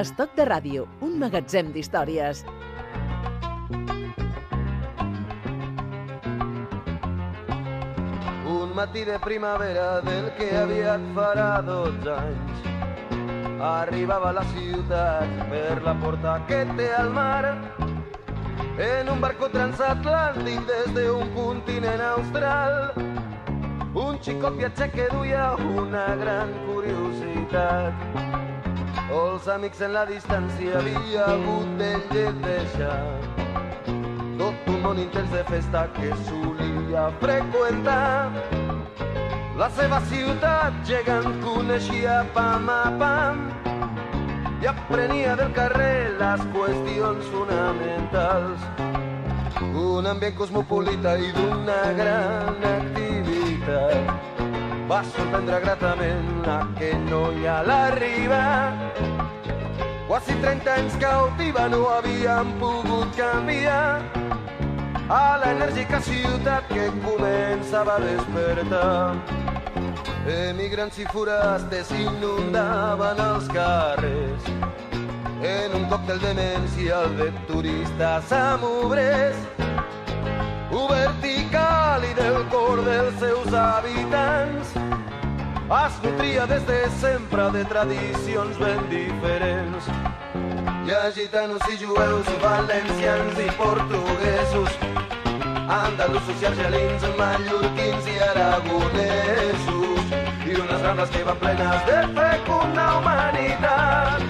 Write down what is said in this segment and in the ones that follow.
Estoc de ràdio, un magatzem d'històries. Un matí de primavera del que aviat farà 12 anys. Arribava a la ciutat per la porta que té al mar. En un barco transatlàntic des d'un continent austral. Un xicot viatger que duia una gran curiositat els amics en la distància havia hagut de lleteixar tot un món intens de festa que solia freqüentar la seva ciutat gegant coneixia pam a pam i aprenia del carrer les qüestions fonamentals. Un ambient cosmopolita i d'una gran activitat va sorprendre gratament aquell noi a la riba. Quasi 30 anys cautiva no havien pogut canviar a l'enèrgica ciutat que començava a despertar. Emigrants i forasters inundaven els carrers en un còctel demencial de turistes amb obrers obert i del cor dels seus habitants. Es nutria des de sempre de tradicions ben diferents. Hi ha gitanos i jueus, valencians i portuguesos andalusos i argelins, mallorquins i aragonesos i unes rambles que van plenes de fecunda humanitat.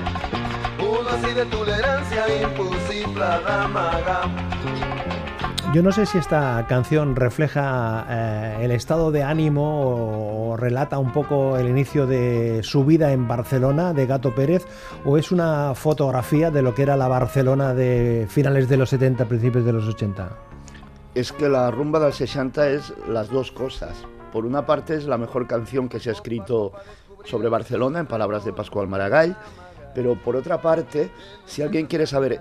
Un oci de tolerància impossible d'amagar Yo no sé si esta canción refleja eh, el estado de ánimo o, o, relata un poco el inicio de su vida en Barcelona de Gato Pérez o es una fotografía de lo que era la Barcelona de finales de los 70, principios de los 80. Es que la rumba del 60 es las dos cosas. Por una parte es la mejor canción que se ha escrito sobre Barcelona, en palabras de Pascual Maragall, pero por otra parte, si alguien quiere saber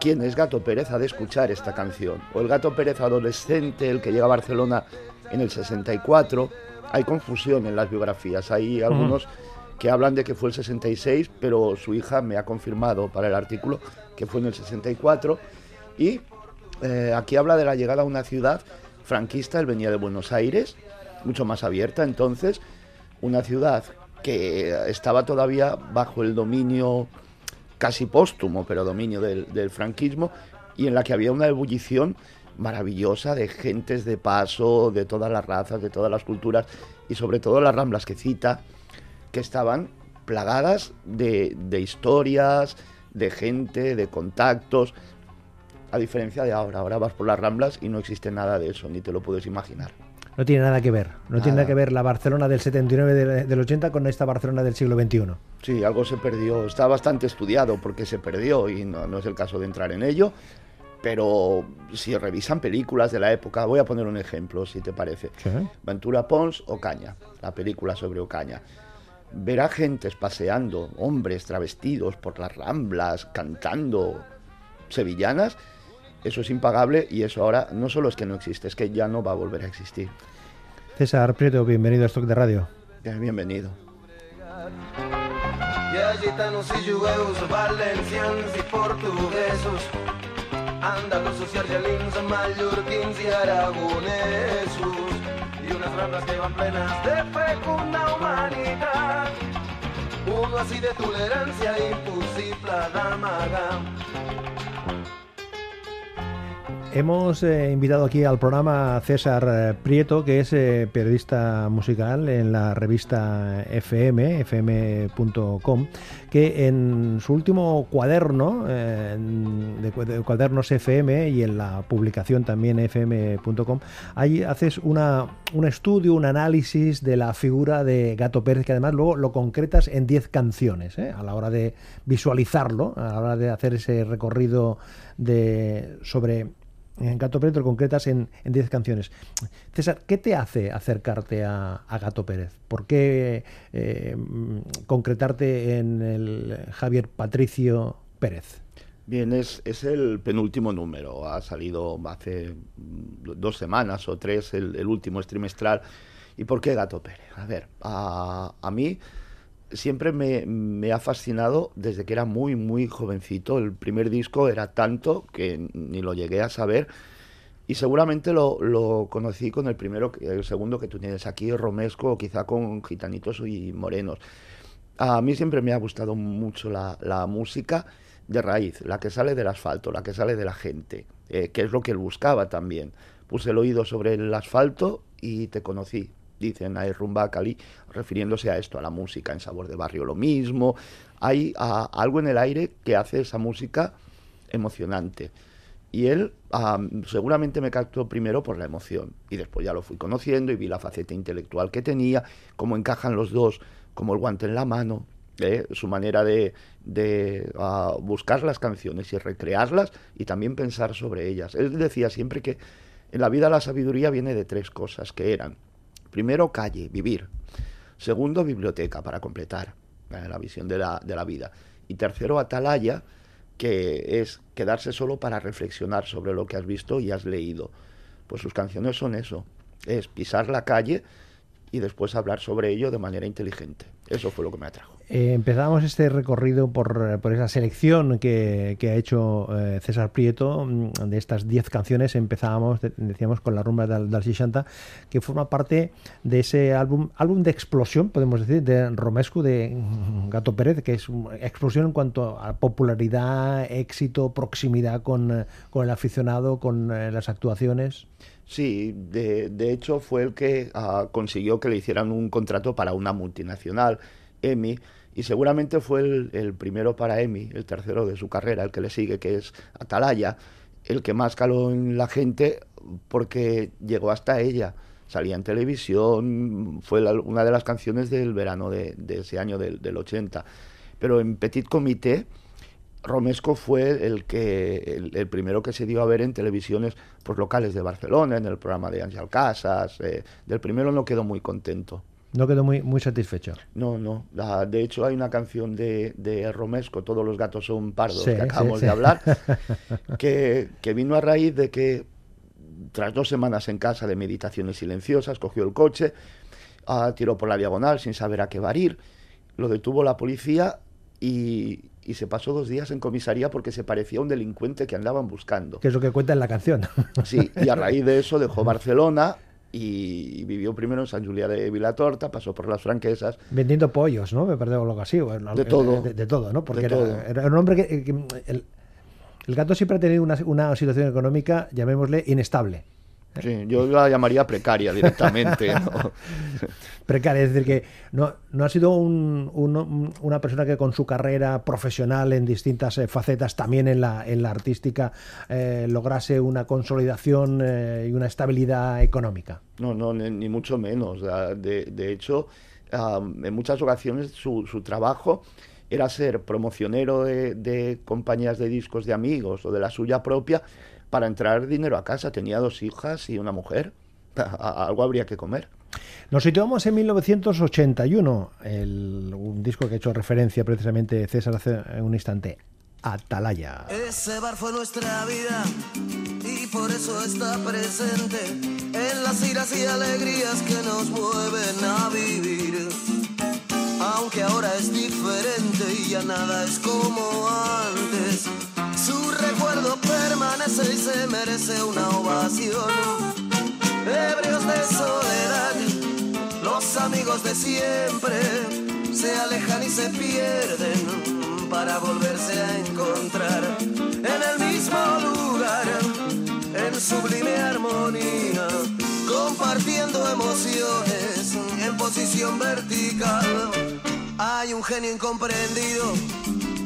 quién es Gato Pérez, ha de escuchar esta canción. O el Gato Pérez adolescente, el que llega a Barcelona en el 64, hay confusión en las biografías. Hay algunos uh-huh. que hablan de que fue el 66, pero su hija me ha confirmado para el artículo que fue en el 64. Y eh, aquí habla de la llegada a una ciudad franquista, él venía de Buenos Aires, mucho más abierta entonces, una ciudad que estaba todavía bajo el dominio casi póstumo, pero dominio del, del, franquismo, y en la que había una ebullición maravillosa de gentes de paso, de todas las razas, de todas las culturas, y sobre todo las ramblas que cita, que estaban plagadas de, de historias, de gente, de contactos, a diferencia de ahora, ahora vas por las ramblas y no existe nada de eso, ni te lo puedes imaginar. No tiene nada que ver, no nada. tiene nada que ver la Barcelona del 79 del, del 80 con esta Barcelona del siglo XXI. Sí, algo se perdió, está bastante estudiado porque se perdió y no, no es el caso de entrar en ello, pero si revisan películas de la época, voy a poner un ejemplo, si te parece. Sí. Ventura Pons, Ocaña, la película sobre Ocaña. Verá gentes paseando, hombres travestidos por las ramblas, cantando sevillanas, eso es impagable y eso ahora no solo es que no existe, es que ya no va a volver a existir. César Prieto, bienvenido a Stock de Radio. Bienvenido. Hi ha gitanos i jueus, valencians i portuguesos, andalusos i argelins, mallorquins i aragonesos, i unes rambles que van plenes de fecunda humanitat, un oci de tolerància impossible d'amagar. Hemos eh, invitado aquí al programa a César eh, Prieto, que es eh, periodista musical en la revista FM, fm.com, que en su último cuaderno, de, de, cuadernos FM y en la publicación también fm.com, ahí haces una, un estudio, un análisis de la figura de Gato Pérez, que además luego lo concretas en 10 canciones, a la hora de visualizarlo, a la hora de hacer ese recorrido de, sobre en Gato Pérez lo concretas en 10 canciones. César, ¿qué te hace acercarte a, Gato Pérez? ¿Por qué eh, concretarte en el Javier Patricio Pérez? Bien, es, el penúltimo número. Ha salido hace dos semanas o tres, el, último es trimestral. ¿Y por qué Gato Pérez? A ver, a mí siempre me, ha fascinado desde que era muy, muy jovencito. El primer disco era tanto que ni lo llegué a saber. Y seguramente lo, lo conocí con el primero, el segundo que tú tienes aquí, Romesco, o quizá con Gitanitos y Morenos. A mí siempre me ha gustado mucho la, la música de raíz, la que sale del asfalto, la que sale de la gente, eh, que es lo que él buscaba también. Puse el oído sobre el asfalto y te conocí, dicen a Rumba Cali, refiriéndose a esto, a la música en Sabor de Barrio, lo mismo. Hay algo en el aire que hace esa música emocionante. Y él seguramente me captó primero por la emoción y después ya lo fui conociendo y vi la faceta intelectual que tenía, cómo encajan los dos, como el guante en la mano, ¿eh? su manera de, de buscar las canciones y recrearlas y también pensar sobre ellas. Él decía siempre que en la vida la sabiduría viene de tres cosas, que eran Primero, calle, vivir. Segundo, biblioteca, para completar eh, la visión de la, de la vida. Y tercero, atalaya, que es quedarse solo para reflexionar sobre lo que has visto y has leído. Pues sus canciones son eso, es pisar la calle y después hablar sobre ello de manera inteligente. Eso fue lo que me atrajo. Eh, empezamos este recorrido por, por esa selección que, que ha hecho eh, César Prieto mm, de estas 10 canciones. Empezábamos, decíamos, con la rumba del, del 60, que forma parte de ese álbum, álbum de explosión, podemos decir, de Romescu, de Gato Pérez, que es explosión en cuanto a popularidad, éxito, proximidad con, con el aficionado, con eh, las actuaciones. Sí, de, de, hecho fue el que uh, consiguió que le hicieran un contrato para una multinacional, EMI, y seguramente fue el, el, primero para EMI, el tercero de su carrera, el que le sigue, que es Atalaya, el que más caló en la gente porque llegó hasta ella. Salía en televisión, fue la, una de las canciones del verano de, de ese año, del, del 80. Pero en Petit Comité Romesco fue el que el, el, primero que se dio a ver en televisiones pues, locales de Barcelona, en el programa de Ángel Casas. Eh, del primero no quedó muy contento. No quedó muy, muy satisfecho. No, no. La, de hecho, hay una canción de, de, Romesco, Todos los gatos son pardos, sí, que acabamos sí, de hablar, que, que vino a raíz de que tras dos semanas en casa de meditaciones silenciosas, cogió el coche, uh, tiró por la diagonal sin saber a qué va a ir, lo detuvo la policía y, y se pasó dos días en comisaría porque se parecía a un delincuente que andaban buscando. Que es lo que cuenta en la canción. Sí, y a raíz de eso dejó Barcelona y vivió primero en San Julià de Vilatorta, pasó por las franquesas. Vendiendo pollos, ¿no? Me perdí algo así. O de todo. De, de, todo, ¿no? Porque de era, todo. era, un hombre que... que el, el, gato siempre ha tenido una, una situación económica, llamémosle, inestable. Sí, yo la llamaría precaria directamente. ¿no? precaria, es decir, que no, no ha sido un, un, una persona que con su carrera profesional en distintas eh, facetas, también en la, en la artística, eh, lograse una consolidación eh, y una estabilidad económica. No, no, ni, ni mucho menos. De, de hecho, um, en muchas ocasiones su, su trabajo era ser promocionero de, de compañías de discos de amigos o de la suya propia para entrar dinero a casa. Tenía dos hijas y una mujer. Algo habría que comer. Nos situamos en 1981, el, un disco que ha hecho referencia precisamente César hace un instante. Atalaya. Ese bar fue nuestra vida y por eso está presente en las iras y alegrías que nos mueven a vivir. Aunque ahora es diferente y ya nada es como antes recuerdo permanece y se merece una ovación. Ebrios de soledad, los amigos de siempre se alejan y se pierden para volverse a encontrar en el mismo lugar, en sublime armonía, compartiendo emociones en posición vertical. Hay un genio incomprendido,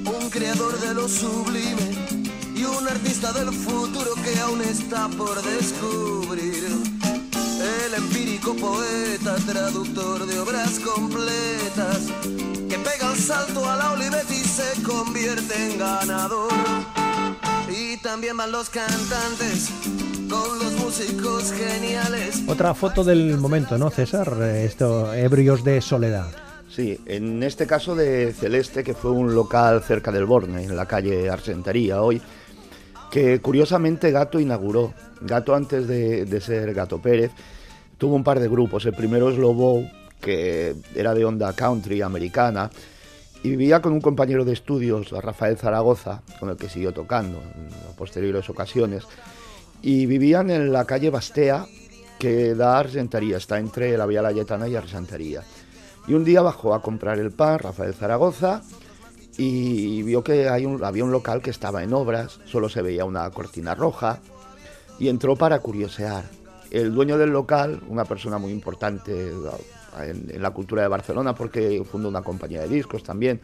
un creador de lo sublime y un artista del futuro que aún está por descubrir. El empírico poeta, traductor de obras completas, que pega el salto a la Olivet y se convierte en ganador. Y también van los cantantes con los músicos geniales. Otra foto del momento, ¿no, César? Esto, ebrios de soledad. Sí, en este caso de Celeste, que fue un local cerca del Borne, en la calle Arsentaría hoy, que curiosamente Gato inauguró. Gato antes de, ser Gato Pérez tuvo un par de grupos. El primero es Lobo, que era de onda country americana, y vivía con un compañero de estudios, Rafael Zaragoza, con el que siguió tocando en posteriores ocasiones, y vivían en la calle Bastea, que da Argentería, está entre la Vía Layetana y Argentería. Y un día bajó a comprar el pan, Rafael Zaragoza, y vio que hay un, había un local que estaba en obras, solo se veía una cortina roja, y entró para curiosear. El dueño del local, una persona muy importante en, la cultura de Barcelona porque fundó una compañía de discos también,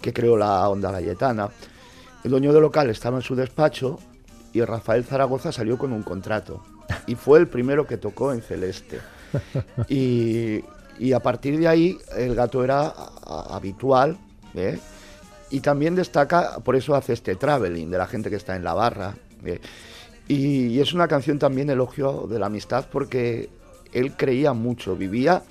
que creó la Onda Galletana. El dueño del local estaba en su despacho y Rafael Zaragoza salió con un contrato y fue el primero que tocó en Celeste. Y, y a partir de ahí el gato era habitual ¿eh? Y también destaca, por eso hace este traveling de la gente que está en la barra. ¿eh? Y, es una canción también elogio de la amistad porque él creía mucho, vivía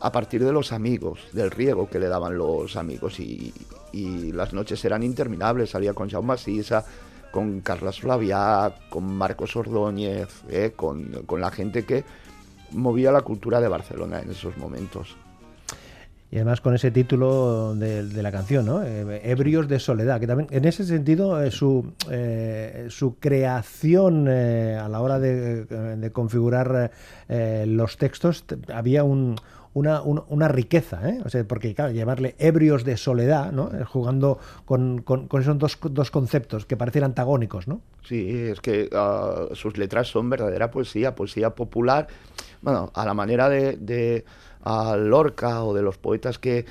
a partir de los amigos, del riego que le daban los amigos y, las noches eran interminables, salía con Jaume Sisa, con Carlos Flavia, con Marcos Ordóñez, eh, con, la gente que movía la cultura de Barcelona en esos momentos. Y además con ese título de, la canción, ¿no? Eh, Ebrios de Soledad, que también en ese sentido eh, su, su creación a la hora de configurar los textos había un, una, una, riqueza, ¿eh? o sea, porque claro, llamarle ebrios de soledad, ¿no? Eh, jugando con, con, esos dos, dos, conceptos que parecen antagónicos, ¿no? Sí, es que ah, sus letras son verdadera poesía, poesía popular, bueno, a la manera de Lorca o de los poetas que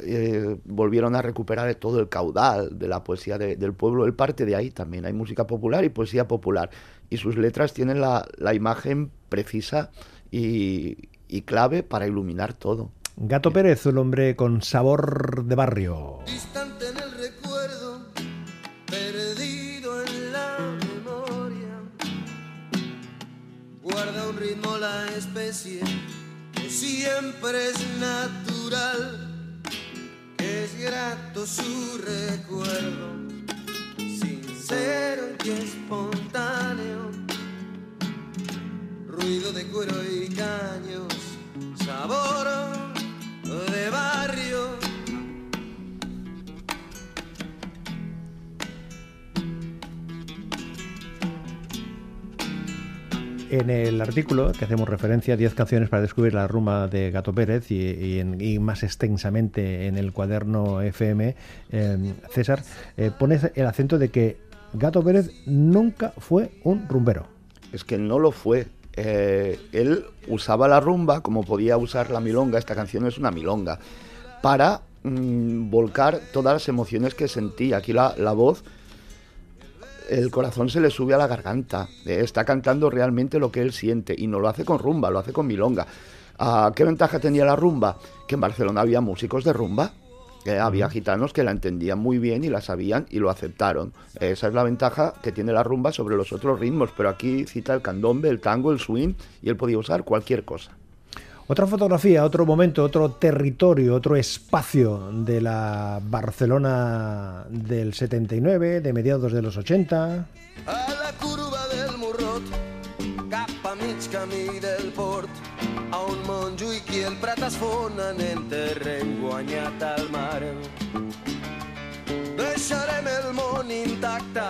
eh, volvieron a recuperar todo el caudal de la poesía del pueblo. Él parte de ahí también. Hay música popular y poesía popular. Y sus letras tienen la, la imagen precisa y, y clave para iluminar todo. Gato Pérez, un hombre con sabor de barrio. Distante en el recuerdo, perdido en la memoria. Guarda un ritmo la especie siempre es natural, es grato su recuerdo, sincero y espontáneo. Ruido de cuero y caños sabor En el artículo que hacemos referencia a 10 canciones para descubrir la rumba de Gato Pérez y, más extensamente en el cuaderno FM, eh, César, eh, pones el acento de que Gato Pérez nunca fue un rumbero. Es que no lo fue. Eh, él usaba la rumba como podía usar la milonga, esta canción es una milonga, para mm, volcar todas las emociones que sentía. Aquí la, voz, el corazón se le sube a la garganta, eh, está cantando realmente lo que él siente y no lo hace con rumba, lo hace con milonga. Ah, ¿Qué ventaja tenía la rumba? Que en Barcelona había músicos de rumba había gitanos que la entendían muy bien y la sabían y lo aceptaron. Esa es la ventaja que tiene la rumba sobre los otros ritmos, pero aquí cita el candombe, el tango, el swing y él podía usar cualquier cosa. Otra fotografía, otro momento, otro territorio, otro espacio de la Barcelona del 79, de mediados de los 80. A la curva del Murrot, capa del port, a un Montjuïc i el Prat es fonen en terreny guanyat al mar. Deixarem el món intacte,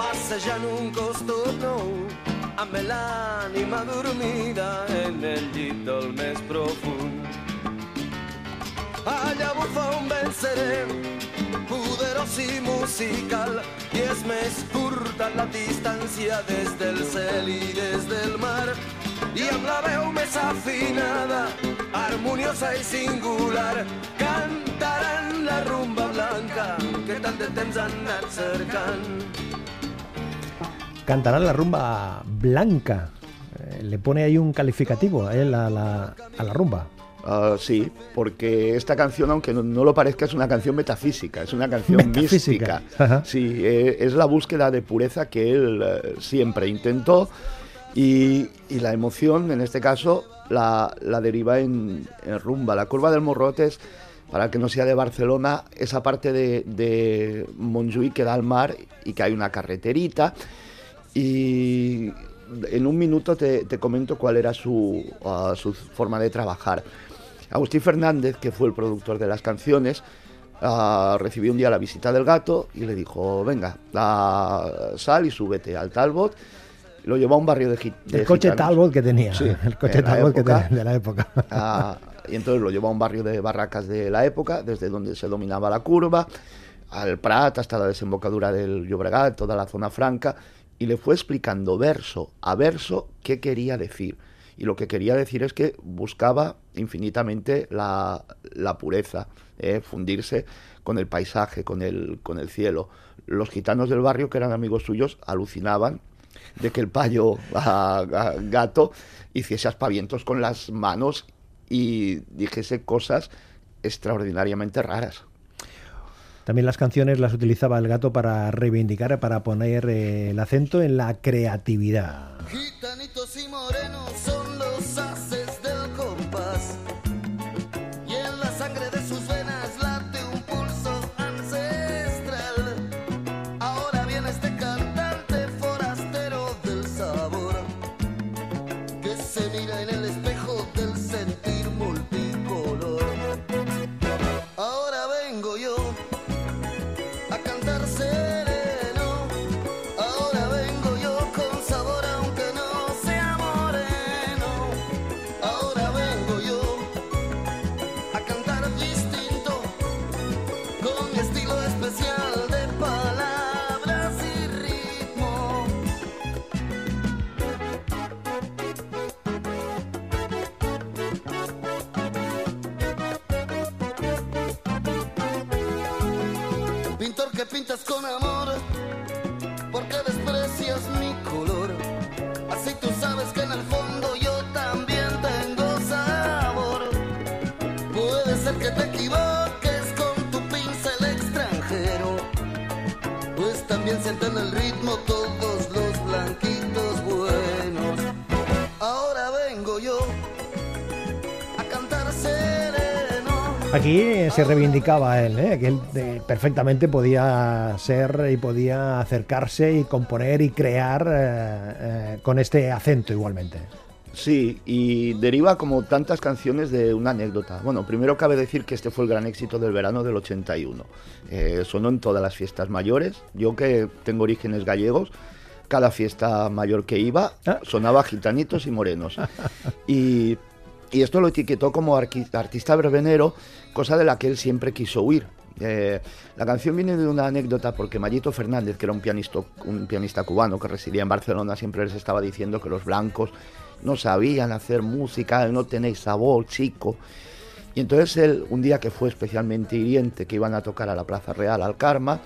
passejant un costat nou, amb l'ànima dormida en el llit del més profund. Allà bufa un vent serè, poderós i musical, i és més curta la distància des del cel i des del mar i amb la veu més afinada, harmoniosa i singular, cantaran la rumba blanca que tant de temps han anat cercant. Cantarán la rumba blanca. Eh, le pone ahí un calificativo a, él, a, la, a la rumba. Uh, sí, porque esta canción, aunque no, no, lo parezca, es una canción metafísica, es una canción mística. Sí, eh, es la búsqueda de pureza que él eh, siempre intentó y, la emoción, en este caso, la, deriva en, rumba. La curva del Morrotes, para que no sea de Barcelona, esa parte de, de Montjuïc que da al mar y que hay una carreterita. Y en un minuto te, comento cuál era su, uh, su forma de trabajar. Agustín Fernández, que fue el productor de las canciones, ah, recibió un día la visita del gato y le dijo, venga, ah, sal y súbete al Talbot. Lo llevó a un barrio de, de El coche gitanos. Talbot que tenía. Sí, el coche Talbot que tenía de la época. Ah, y entonces lo llevó a un barrio de barracas de la época, desde donde se dominaba la curva, al Prat, hasta la desembocadura del Llobregat, toda la zona franca, y le fue explicando verso a verso qué quería decir. Y lo que quería decir es que buscaba infinitamente la, la pureza, eh, fundirse con el paisaje, con el, con el cielo. Los gitanos del barrio, que eran amigos suyos, alucinaban de que el payo gato hiciese aspavientos con las manos y dijese cosas extraordinariamente raras. También las canciones las utilizaba el gato para reivindicar, para poner eh, el acento en la creatividad. Gitanitos y morenos son los haces del compás. Y en la sangre de sus venas late un pulso ancestral. Ahora viene este cantante forastero del sabor. Que se mira en el Ahora vengo yo. Aquí se reivindicaba él, ¿eh? que él eh, perfectamente podía ser y podía acercarse y componer y crear eh, con este acento igualmente. Sí, y deriva como tantas canciones de una anécdota. Bueno, primero cabe decir que este fue el gran éxito del verano del 81. Eh, sonó en todas las fiestas mayores. Yo que tengo orígenes gallegos, cada fiesta mayor que iba Ah. sonaba gitanitos y morenos. Y, y esto lo etiquetó como artista verbenero, cosa de la que él siempre quiso huir. Eh, la canción viene de una anécdota porque Mayito Fernández, que era un pianista, un pianista cubano que residía en Barcelona, siempre les estaba diciendo que los blancos no sabían hacer música, no tenéis sabor, chico. Y entonces él, un día que fue especialmente hiriente, que iban a tocar a la Plaza Real, al Karma,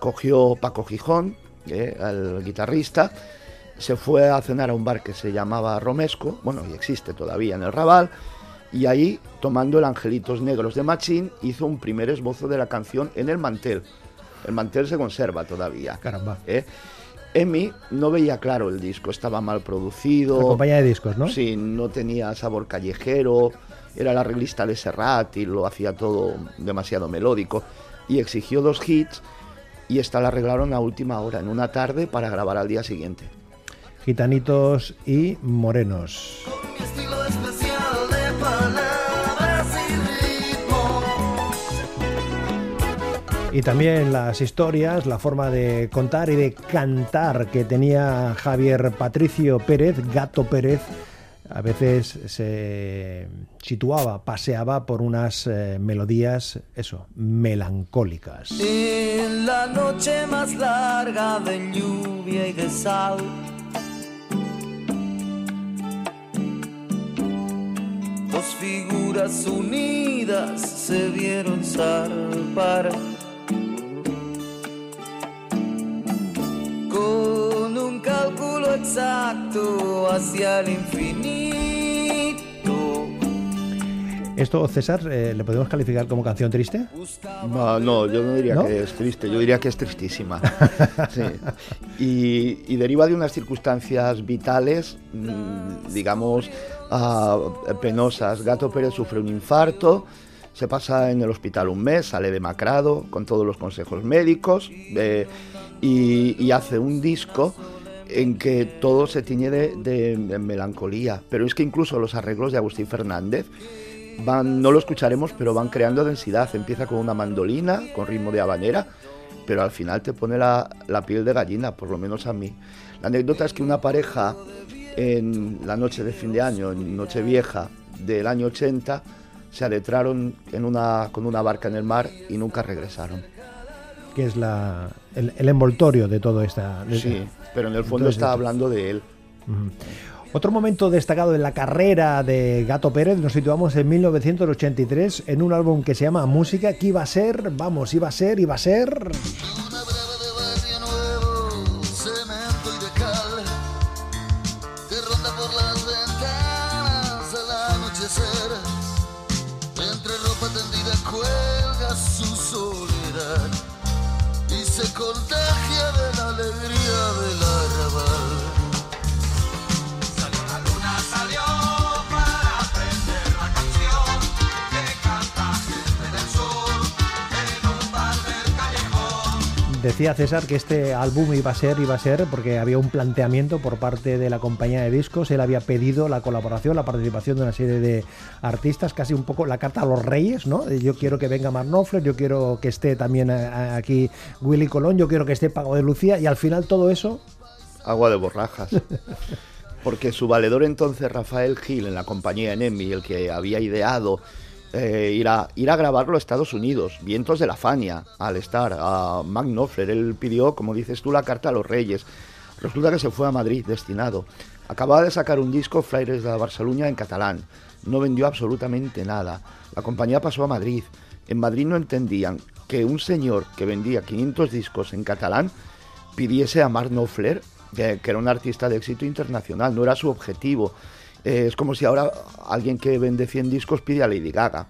cogió Paco Gijón, eh, al guitarrista, se fue a cenar a un bar que se llamaba Romesco, bueno, y existe todavía en el Raval, y ahí, tomando el Angelitos Negros de Machín, hizo un primer esbozo de la canción en el mantel. El mantel se conserva todavía. Caramba. ¿eh? Emi no veía claro el disco, estaba mal producido. La compañía de discos, ¿no? Sí, no tenía sabor callejero, era la revista de Serrat y lo hacía todo demasiado melódico. Y exigió dos hits y esta la arreglaron a última hora, en una tarde, para grabar al día siguiente. Gitanitos y morenos. Y también las historias, la forma de contar y de cantar que tenía Javier Patricio Pérez, Gato Pérez, a veces se situaba, paseaba por unas eh, melodías, eso, melancólicas. En la noche más larga de lluvia y de sal. Dos figuras unidas se vieron zarpar. Con un cálculo exacto hacia el infinito. Esto, César, eh, ¿le podemos calificar como canción triste? No, no, yo no diría ¿No? que es triste, yo diría que es tristísima. Sí. Y, y deriva de unas circunstancias vitales, mm, digamos, ah, penosas. Gato Pérez sufre un infarto, se pasa en el hospital un mes, sale demacrado con todos los consejos médicos eh, y, hace un disco en que todo se tiñe de, de- melancolía. Pero es que incluso los arreglos de Agustín Fernández van, no lo escucharemos, pero van creando densidad. Empieza con una mandolina, con ritmo de habanera, pero al final te pone la, piel de gallina, por lo menos a mí. La anécdota es que una pareja en la noche de fin de año, en Nochevieja del año 80, se adentraron en una, con una barca en el mar y nunca regresaron. Que es la, el, el envoltorio de todo esta... de- Sí, pero en el fondo está esto- hablando de él. Otro momento destacado en la carrera de Gato Pérez, nos situamos en 1983 en un álbum que se llama Música, que iba a ser, vamos, iba a ser, iba a ser... y Decía César que este álbum iba a ser, iba a ser, porque había un planteamiento por parte de la compañía de discos. Él había pedido la colaboración, la participación de una serie de artistas, casi un poco la carta a los reyes, ¿no? Yo quiero que venga Mark Knopfler, yo quiero que esté también eh, aquí Willy Colón, yo quiero que esté Pago de Lucía, y al final todo eso Agua de borrajas. Porque su valedor entonces, Rafael Gil, en la compañía Enemy, el que había ideado eh, ir, a, ir a grabarlo a Estados Unidos, Vientos de la Fania, al estar, a Mark Knopfler, él pidió, como dices tú, la carta a los Reyes. Resulta que se fue a Madrid destinado. Acababa de sacar un disco, Flaires de Barcelona, en catalán. No vendió absolutamente nada. La compañía pasó a Madrid. En Madrid no entendían que un señor que vendía 500 discos en catalán pidiese a Mark Knopfler, que, que era un artista de éxito internacional, no era su objetivo. Eh, es como si ahora alguien que vende 100 discos pide a Lady Gaga.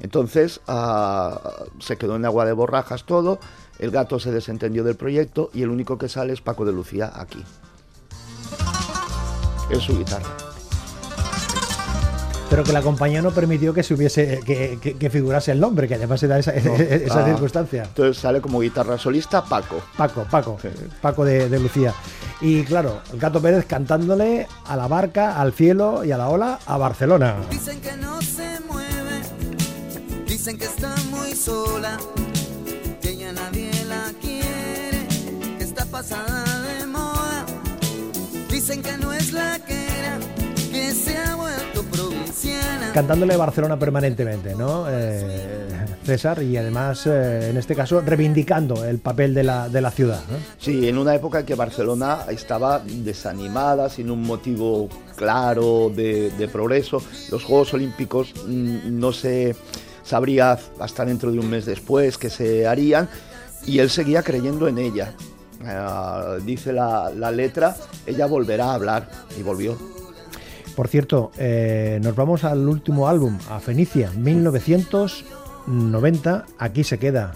Entonces ah, se quedó en agua de borrajas todo, el gato se desentendió del proyecto y el único que sale es Paco de Lucía aquí. Es su guitarra. Pero que la compañía no permitió que se hubiese que, que- que figurase el nombre, que además era esa, esa Ah, circunstancia. Entonces sale como guitarra solista Paco. Paco, Paco, Paco de, de Lucía. Y claro, el Gato Pérez cantándole a la barca, al cielo y a la ola a Barcelona. Dicen que no se mueve, dicen que está muy sola, que ya nadie la quiere, que está pasada de moda. Dicen que no es la que era, que se ha vuelto provinciana. Cantándole a Barcelona permanentemente, ¿no? Eh, César, y además, eh, en este caso, reivindicando el papel de la, de la ciudad. ¿no? Sí, en una época en que Barcelona estaba desanimada, sin un motivo claro de, de progreso. Los Juegos Olímpicos mm, no se sabría hasta dentro de un mes después que se harían y él seguía creyendo en ella. Ah, dice la, la letra, ella volverá a hablar y volvió. Por cierto, eh, nos vamos al último álbum, a Fenicia, 1990. Aquí se queda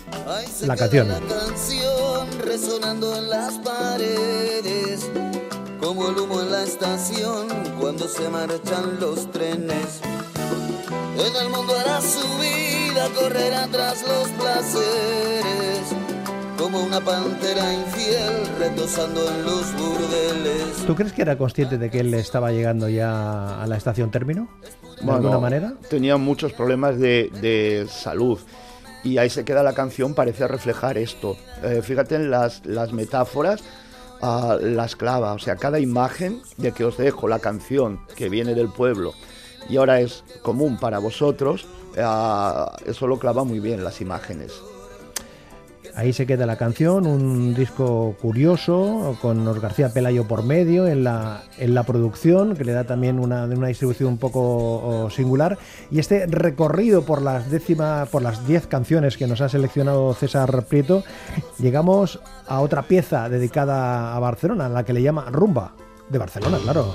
la canción. La canción resonando en las paredes, como el humo en la estación cuando se marchan los trenes. En el mundo hará su vida, correrá tras los placeres, como una pantera infiel retosando en los burdeles. ¿Tú crees que era consciente de que él estaba llegando ya a la estación término? ¿De Bueno, alguna manera? Tenía muchos problemas de, de salud. Y ahí se queda la canción, parece reflejar esto. Eh, fíjate en las, las metáforas, ah, las clava. O sea, cada imagen de que os dejo, la canción que viene del pueblo y ahora es común para vosotros, ah, eso lo clava muy bien las imágenes. Ahí se queda la canción, un disco curioso, con Os García Pelayo por medio en la, en la producción, que le da también una, una distribución un poco singular. Y este recorrido por las décima, por las 10 canciones que nos ha seleccionado César Prieto, llegamos a otra pieza dedicada a Barcelona, la que le llama Rumba, de Barcelona, claro.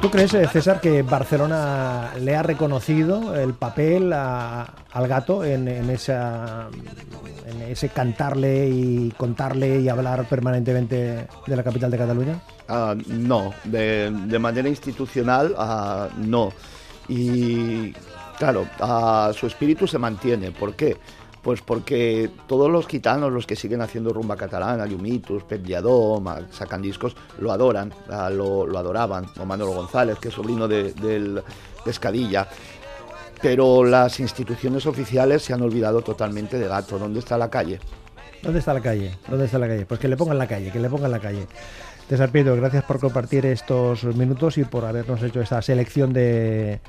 ¿Tú crees, eh, César, que Barcelona le ha reconocido el papel al gato en, en en ese cantarle y contarle y hablar permanentemente de la capital de Cataluña? Ah, no, de, manera institucional ah, no. Y claro, ah, su espíritu se mantiene. ¿Por qué? Pues porque todos los gitanos, los que siguen haciendo rumba catalana, Yumitus, Pep Lladó, sacan discos, lo adoran, lo, adoraban. O Manolo González, que es sobrino de, del de Escadilla pero las instituciones oficiales se han olvidado totalmente de Gato. ¿Dónde está la calle? ¿Dónde está la calle? ¿Dónde está la calle? Pues que le pongan la calle, que le pongan la calle. César Pietro, gracias por compartir estos minutos y por habernos hecho esta selección de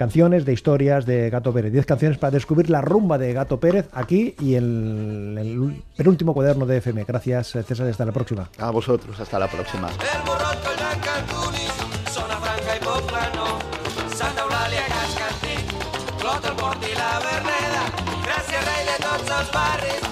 canciones, de historias de Gato Pérez. Diez canciones para descubrir la rumba de Gato Pérez aquí y en el penúltimo cuaderno de FM. Gracias, César, hasta la próxima. A vosotros, hasta la próxima. El gràcies rei de tots els barris,